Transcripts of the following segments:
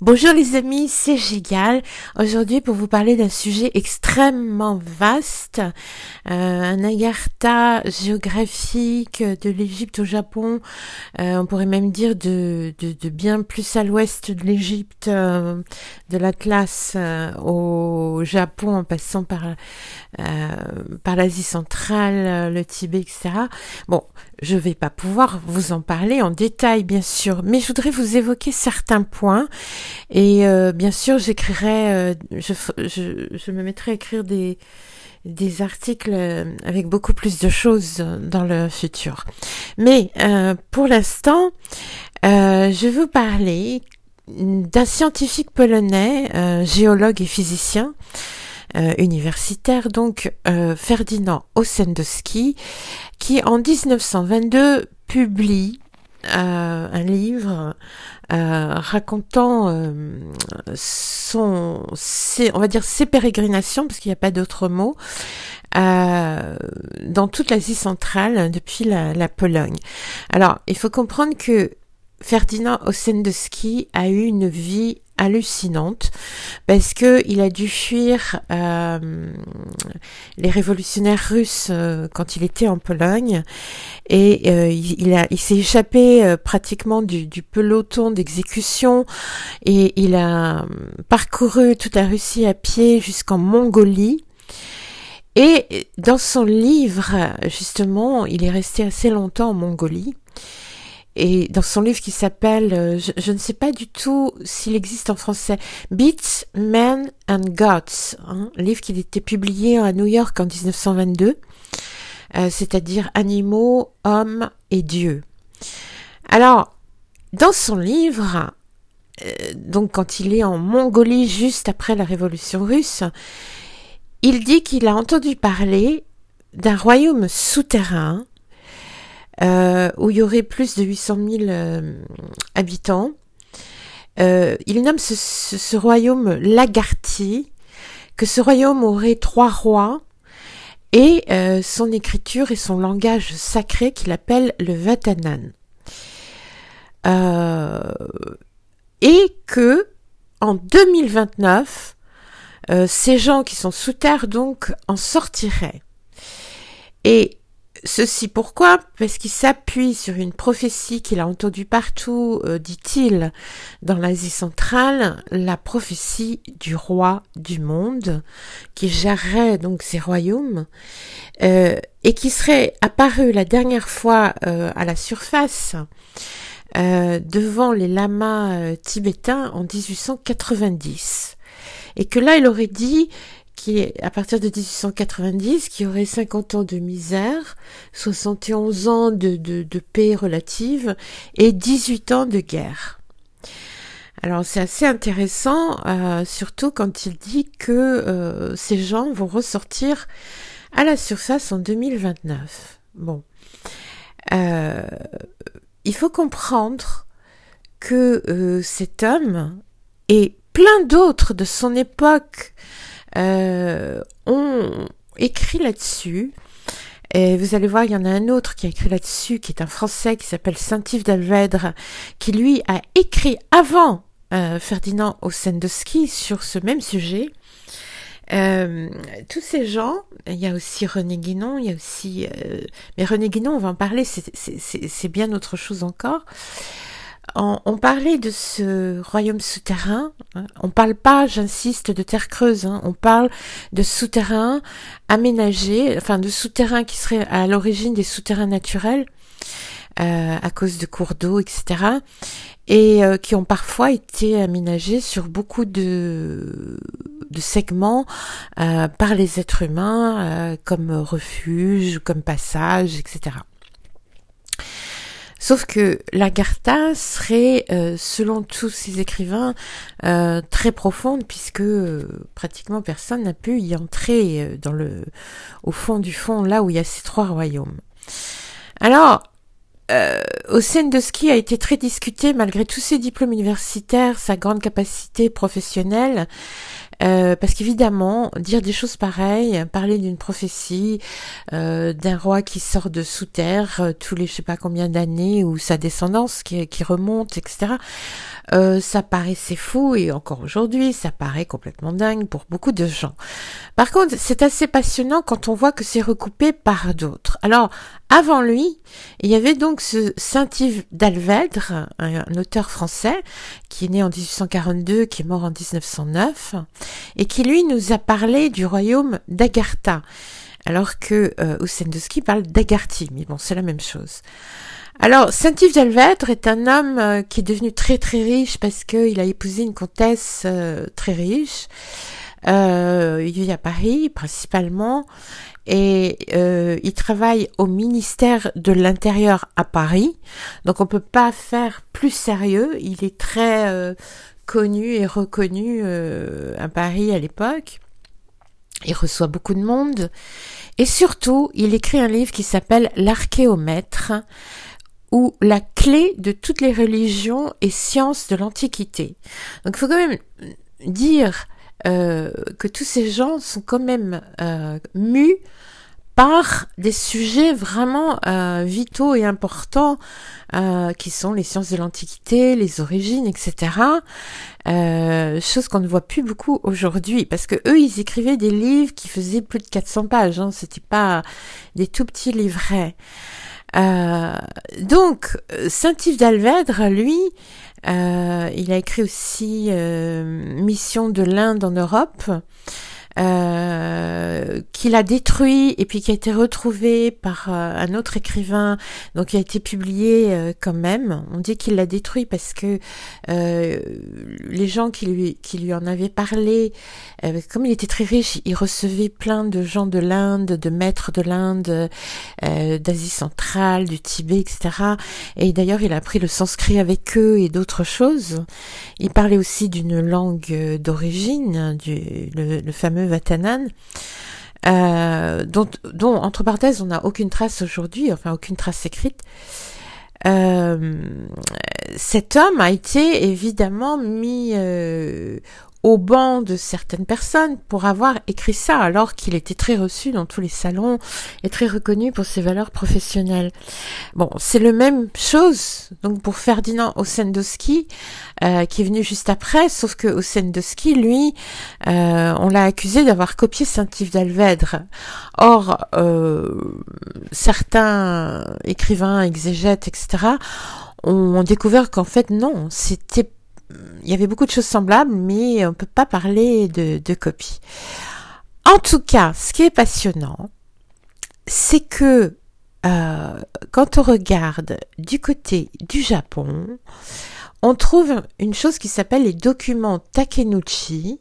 Bonjour les amis, c'est Gigal. Aujourd'hui pour vous parler d'un sujet extrêmement vaste, euh, un agartha géographique de l'Égypte au Japon, euh, on pourrait même dire de, bien plus à l'ouest de l'Égypte, euh, de l'Atlas au Japon en passant par, par l'Asie centrale, le Tibet, etc. Bon, je vais pas pouvoir vous en parler en détail bien sûr, mais je voudrais vous évoquer certains points et euh, bien sûr, j'écrirai, euh, je, je, je, me mettrai à écrire des, des articles euh, avec beaucoup plus de choses dans le futur. Mais pour l'instant, je vais vous parler d'un scientifique polonais, géologue et physicien, universitaire, donc Ferdinand Ossendowski, qui en 1922 publie un livre euh, racontant euh, son, ses, on va dire ses pérégrinations, parce qu'il n'y a pas d'autre mot, euh, dans toute l'Asie centrale depuis la, la, Pologne. Alors, il faut comprendre que Ferdinand Ossendowski a eu une vie hallucinante parce que il a dû fuir euh, les révolutionnaires russes euh, quand il était en Pologne. Et euh, il, a il s'est échappé pratiquement du, du peloton d'exécution. Et il a parcouru toute la Russie à pied jusqu'en Mongolie. Et dans son livre justement il est resté assez longtemps en Mongolie et dans son livre qui s'appelle, euh, je, ne sais pas du tout s'il existe en français, Beats, Men and Gods, hein, livre qui était publié à New York en 1922, euh, c'est-à-dire Animaux, Hommes et Dieu. Alors, dans son livre, euh, donc quand il est en Mongolie juste après la révolution russe, il dit qu'il a entendu parler d'un royaume souterrain euh, où il y aurait plus de 800 000 euh, habitants. Euh, il nomme ce, royaume Lagarty, que ce royaume aurait trois rois, et son écriture et son langage sacré qu'il appelle le Vatanan. et que en 2029, ces gens qui sont sous terre donc en sortiraient. Et Ceci pourquoi? Parce qu'il s'appuie sur une prophétie qu'il a entendue partout, euh, dit-il, dans l'Asie centrale, la prophétie du roi du monde, qui gérerait donc ses royaumes, euh, et qui serait apparu la dernière fois euh, à la surface devant les lamas tibétains en 1890. Et que là, il aurait dit qui est à partir de 1890, qui aurait 50 ans de misère, 71 ans de, de, de paix relative et 18 ans de guerre. Alors c'est assez intéressant, euh, surtout quand il dit que euh, ces gens vont ressortir à la surface en 2029. Bon, euh, il faut comprendre que cet homme et plein d'autres de son époque euh, ont écrit là-dessus. Et vous allez voir, il y en a un autre qui a écrit là-dessus, qui est un Français qui s'appelle Saint-Yves d'Alvèdre, qui lui a écrit avant euh, Ferdinand Ossendowski sur ce même sujet. Euh, tous ces gens, il y a aussi René Guénon, il y a aussi... Euh, mais René Guénon, on va en parler, c'est bien autre chose encore on, parlait de ce royaume souterrain. Hein. On parle pas, j'insiste, de terre creuse. Hein. On parle de souterrains aménagés, enfin de souterrains qui seraient à l'origine des souterrains naturels euh, à cause de cours d'eau, etc. Et euh, qui ont parfois été aménagés sur beaucoup de, de segments euh, par les êtres humains comme refuge, comme passage, etc. Sauf que l'Agartha serait, euh, selon tous ces écrivains, euh, très profonde puisque euh, pratiquement personne n'a pu y entrer dans le, au fond du fond, là où il y a ces trois royaumes. Alors, euh, ski a été très discuté malgré tous ses diplômes universitaires, sa grande capacité professionnelle. Euh, parce qu'évidemment, dire des choses pareilles, parler d'une prophétie, euh, d'un roi qui sort de sous terre euh, tous les je sais pas combien d'années ou sa descendance qui, qui remonte, etc. Euh, ça paraissait fou et encore aujourd'hui, ça paraît complètement dingue pour beaucoup de gens. Par contre, c'est assez passionnant quand on voit que c'est recoupé par d'autres. Alors, avant lui, il y avait donc ce Saint-Yves d'Alvèdre, un, auteur français qui est né en 1842, qui est mort en 1909, et qui lui nous a parlé du royaume d'Agartha, alors que euh, parle d'Agarthy, mais bon, c'est la même chose. Alors, Saint-Yves d'Alvèdre est un homme euh, qui est devenu très très riche parce qu'il a épousé une comtesse euh, très riche. Euh, il vit à Paris principalement et il travaille au ministère de l'Intérieur à Paris. Donc on peut pas faire plus sérieux. Il est très connu et reconnu à Paris à l'époque. Il reçoit beaucoup de monde. Et surtout, il écrit un livre qui s'appelle L'archéomètre, ou la clé de toutes les religions et sciences de l'Antiquité. Donc il faut quand même dire euh, que tous ces gens sont quand même euh, mus par des sujets vraiment euh, vitaux et importants qui sont les sciences de l'Antiquité, les origines, etc. Euh, chose qu'on ne voit plus beaucoup aujourd'hui parce que eux ils écrivaient des livres qui faisaient plus de 400 pages, hein, c'était pas des tout petits livrets. Euh, donc, Saint-Yves d'Alvèdre, lui, euh, il a écrit aussi euh, Mission de l'Inde en Europe euh, qu'il a détruit et puis qui a été retrouvé par euh, un autre écrivain, donc qui a été publié euh, quand même. On dit qu'il l'a détruit parce que les gens qui lui qui lui en avaient parlé, comme il était très riche, il recevait plein de gens de l'Inde, de maîtres de l'Inde, d'Asie centrale, du Tibet, etc. Et d'ailleurs, il a appris le sanskrit avec eux et d'autres choses. Il parlait aussi d'une langue d'origine, du le fameux Vatanan, euh, dont, dont, entre parenthèses, on n'a aucune trace aujourd'hui, enfin aucune trace écrite. Euh, cet homme a été évidemment mis euh, au banc de certaines personnes pour avoir écrit ça, alors qu'il était très reçu dans tous les salons et très reconnu pour ses valeurs professionnelles. Bon, c'est le même chose donc pour Ferdinand Ossendowski, euh, qui est venu juste après, sauf que Ossendowski, lui, euh, on l'a accusé d'avoir copié Saint-Yves d'Alvèdre. Or, euh, certains écrivains, exégètes, etc., ont découvert qu'en fait non, c'était il y avait beaucoup de choses semblables, mais on peut pas parler de, de copie. En tout cas, ce qui est passionnant, c'est que euh, quand on regarde du côté du Japon, on trouve une chose qui s'appelle les documents Takenouchi.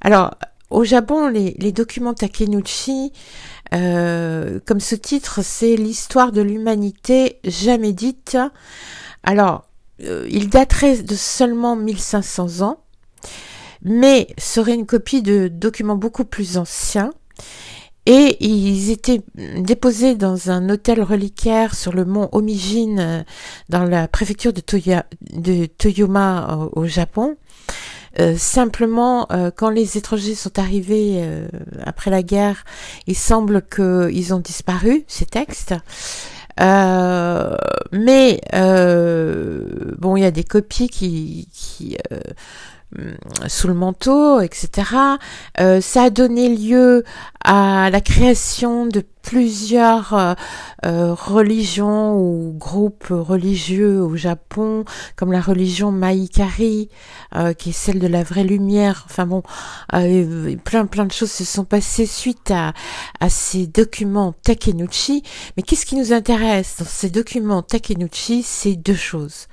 Alors, au Japon, les, les documents Takenouchi, euh, comme ce titre, c'est l'histoire de l'humanité jamais dite. Alors, euh, il daterait de seulement 1500 ans, mais serait une copie de documents beaucoup plus anciens. Et ils étaient déposés dans un hôtel reliquaire sur le mont Omijin, euh, dans la préfecture de, Toyoma euh, au, Japon. simplement, quand les étrangers sont arrivés après la guerre, il semble qu'ils ont disparu, ces textes. Euh, mais euh, bon, il y a des copies qui, qui euh, sous le manteau, etc. Euh, ça a donné lieu à la création de plusieurs euh, euh, religions ou groupes religieux au Japon, comme la religion Maikari, qui est celle de la vraie lumière. Enfin bon, plein plein de choses se sont passées suite à, à ces documents Takenouchi. Mais qu'est-ce qui nous intéresse dans ces documents Takenouchi C'est deux choses.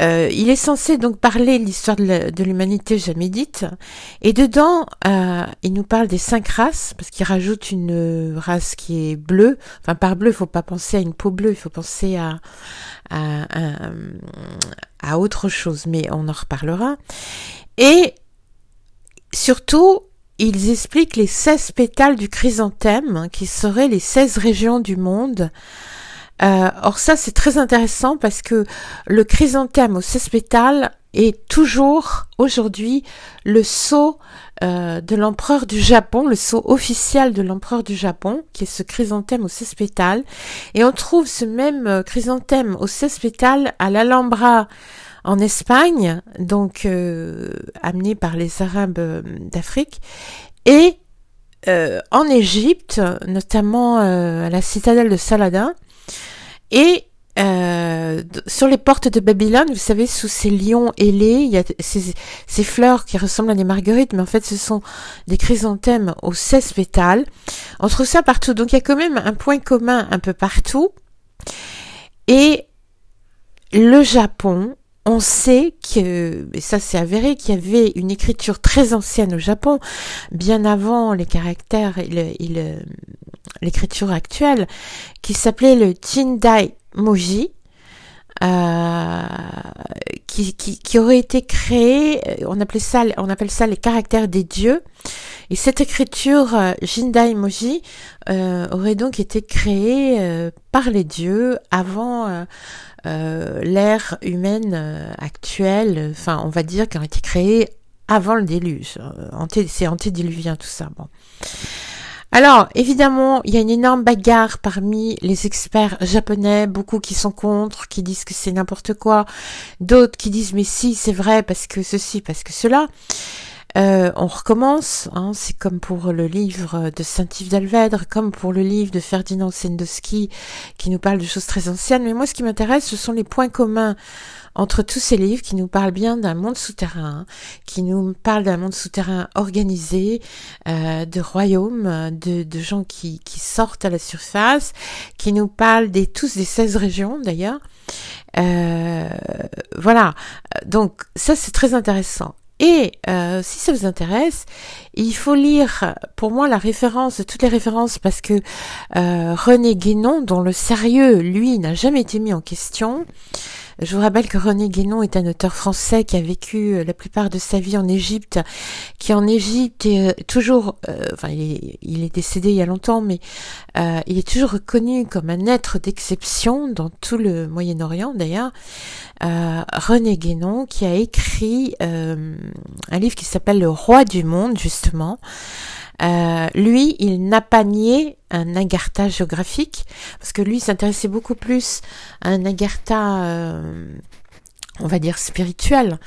Euh, il est censé donc parler l'histoire de l'humanité jamais dite, et dedans, euh, il nous parle des cinq races, parce qu'il rajoute une race qui est bleue. Enfin, par bleu, il faut pas penser à une peau bleue, il faut penser à, à, à, à autre chose, mais on en reparlera. Et surtout, ils expliquent les 16 pétales du chrysanthème, hein, qui seraient les 16 régions du monde, euh, or ça c'est très intéressant parce que le chrysanthème au cespétal est toujours aujourd'hui le sceau euh, de l'empereur du Japon, le sceau officiel de l'empereur du Japon, qui est ce chrysanthème au cesse pétales. Et on trouve ce même euh, chrysanthème au cesse pétales à l'Alhambra en Espagne, donc euh, amené par les Arabes d'Afrique, et en Égypte, notamment à la citadelle de Saladin, et euh, sur les portes de Babylone, vous savez, sous ces lions ailés, il y a ces, ces, fleurs qui ressemblent à des marguerites, mais en fait, ce sont des chrysanthèmes aux 16 pétales. On trouve ça partout. Donc, il y a quand même un point commun un peu partout. Et le Japon, on sait que, et ça c'est avéré, qu'il y avait une écriture très ancienne au Japon, bien avant les caractères et l'écriture actuelle, qui s'appelait le Jindai Moji, euh, qui, qui, qui, aurait été créé, euh, on appelait ça, on appelle ça les caractères des dieux. Et cette écriture euh, Jindai Moji euh, aurait donc été créée euh, par les dieux avant l'ère humaine actuelle. Enfin, on va dire qu'elle a été créée avant le déluge. C'est antédiluvien tout ça. Bon. Alors, évidemment, il y a une énorme bagarre parmi les experts japonais, beaucoup qui sont contre, qui disent que c'est n'importe quoi, d'autres qui disent mais si, c'est vrai, parce que ceci, parce que cela. Euh, on recommence, hein, c'est comme pour le livre de Saint-Yves d'Alvèdre, comme pour le livre de Ferdinand Sendowski qui nous parle de choses très anciennes. Mais moi, ce qui m'intéresse, ce sont les points communs entre tous ces livres qui nous parlent bien d'un monde souterrain, qui nous parlent d'un monde souterrain organisé, euh, de royaumes, de, de gens qui, qui, sortent à la surface, qui nous parlent des tous des 16 régions d'ailleurs. Euh, voilà, donc ça c'est très intéressant. Et euh, si ça vous intéresse, il faut lire pour moi la référence, toutes les références, parce que euh, René Guénon, dont le sérieux, lui, n'a jamais été mis en question, je vous rappelle que René Guénon est un auteur français qui a vécu euh, la plupart de sa vie en Égypte, qui en Égypte est euh, toujours, euh, enfin il est, décédé il y a longtemps, mais il est toujours reconnu comme un être d'exception dans tout le Moyen-Orient d'ailleurs. René Guénon qui a écrit un livre qui s'appelle Le Roi du Monde justement. Euh, lui, il n'a pas nié un agartha géographique, parce que lui s'intéressait beaucoup plus à un agartha, euh, on va dire, spirituel,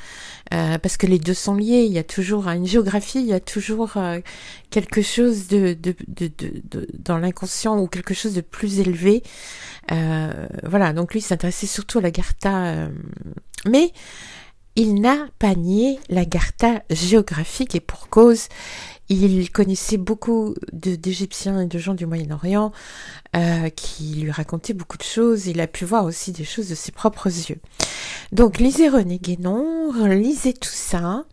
euh, parce que les deux sont liés, il y a toujours une géographie, il y a toujours quelque chose de, de, de, de dans l'inconscient ou quelque chose de plus élevé. voilà, donc lui s'intéressait surtout à l'agartha, mais il n'a pas nié l'agartha géographique et pour cause, il connaissait beaucoup d'Égyptiens et de gens du Moyen-Orient euh, qui lui racontaient beaucoup de choses. Il a pu voir aussi des choses de ses propres yeux. Donc lisez René Guénon, lisez tout ça.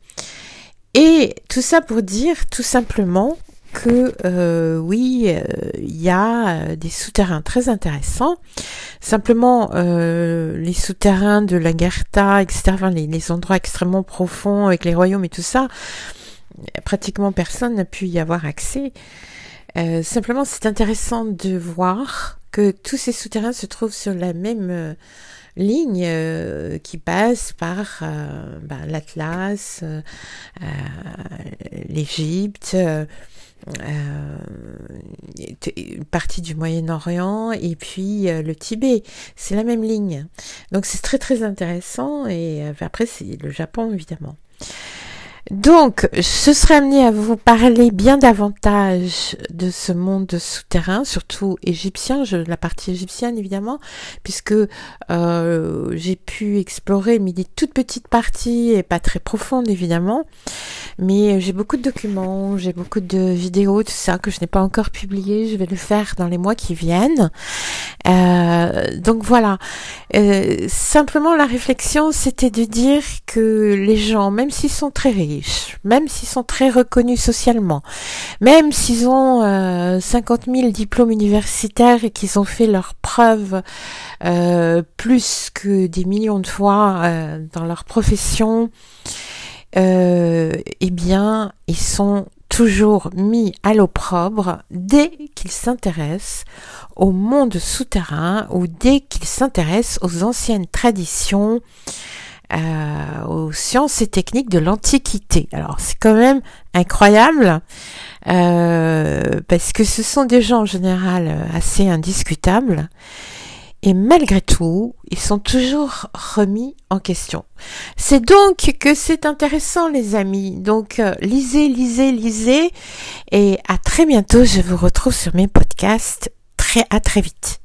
Et tout ça pour dire tout simplement que euh, oui, euh, il y a des souterrains très intéressants. Simplement, les souterrains de la Gerta, etc., les, les, endroits extrêmement profonds avec les royaumes et tout ça, pratiquement personne n'a pu y avoir accès. Euh, simplement, c'est intéressant de voir que tous ces souterrains se trouvent sur la même euh, ligne euh, qui passe par ben, l'Atlas, l'Égypte, une partie du Moyen-Orient et puis le Tibet. C'est la même ligne. Donc c'est très très intéressant et après c'est le Japon évidemment. Donc, je serais amenée à vous parler bien davantage de ce monde souterrain, surtout égyptien, je, la partie égyptienne évidemment, puisque euh, j'ai pu explorer mais des toutes petites parties et pas très profondes évidemment, mais j'ai beaucoup de documents, j'ai beaucoup de vidéos, tout ça que je n'ai pas encore publié, je vais le faire dans les mois qui viennent. Euh, donc voilà, euh, simplement la réflexion c'était de dire que les gens, même s'ils sont très riches, même s'ils sont très reconnus socialement, même s'ils ont euh, 50 000 diplômes universitaires et qu'ils ont fait leurs preuves euh, plus que des millions de fois euh, dans leur profession, euh, eh bien, ils sont toujours mis à l'opprobre dès qu'ils s'intéressent au monde souterrain ou dès qu'ils s'intéressent aux anciennes traditions euh, aux sciences et techniques de l'Antiquité. Alors c'est quand même incroyable euh, parce que ce sont des gens en général assez indiscutables et malgré tout, ils sont toujours remis en question. C'est donc que c'est intéressant les amis. Donc euh, lisez, lisez, lisez et à très bientôt. Je vous retrouve sur mes podcasts. Très à très vite.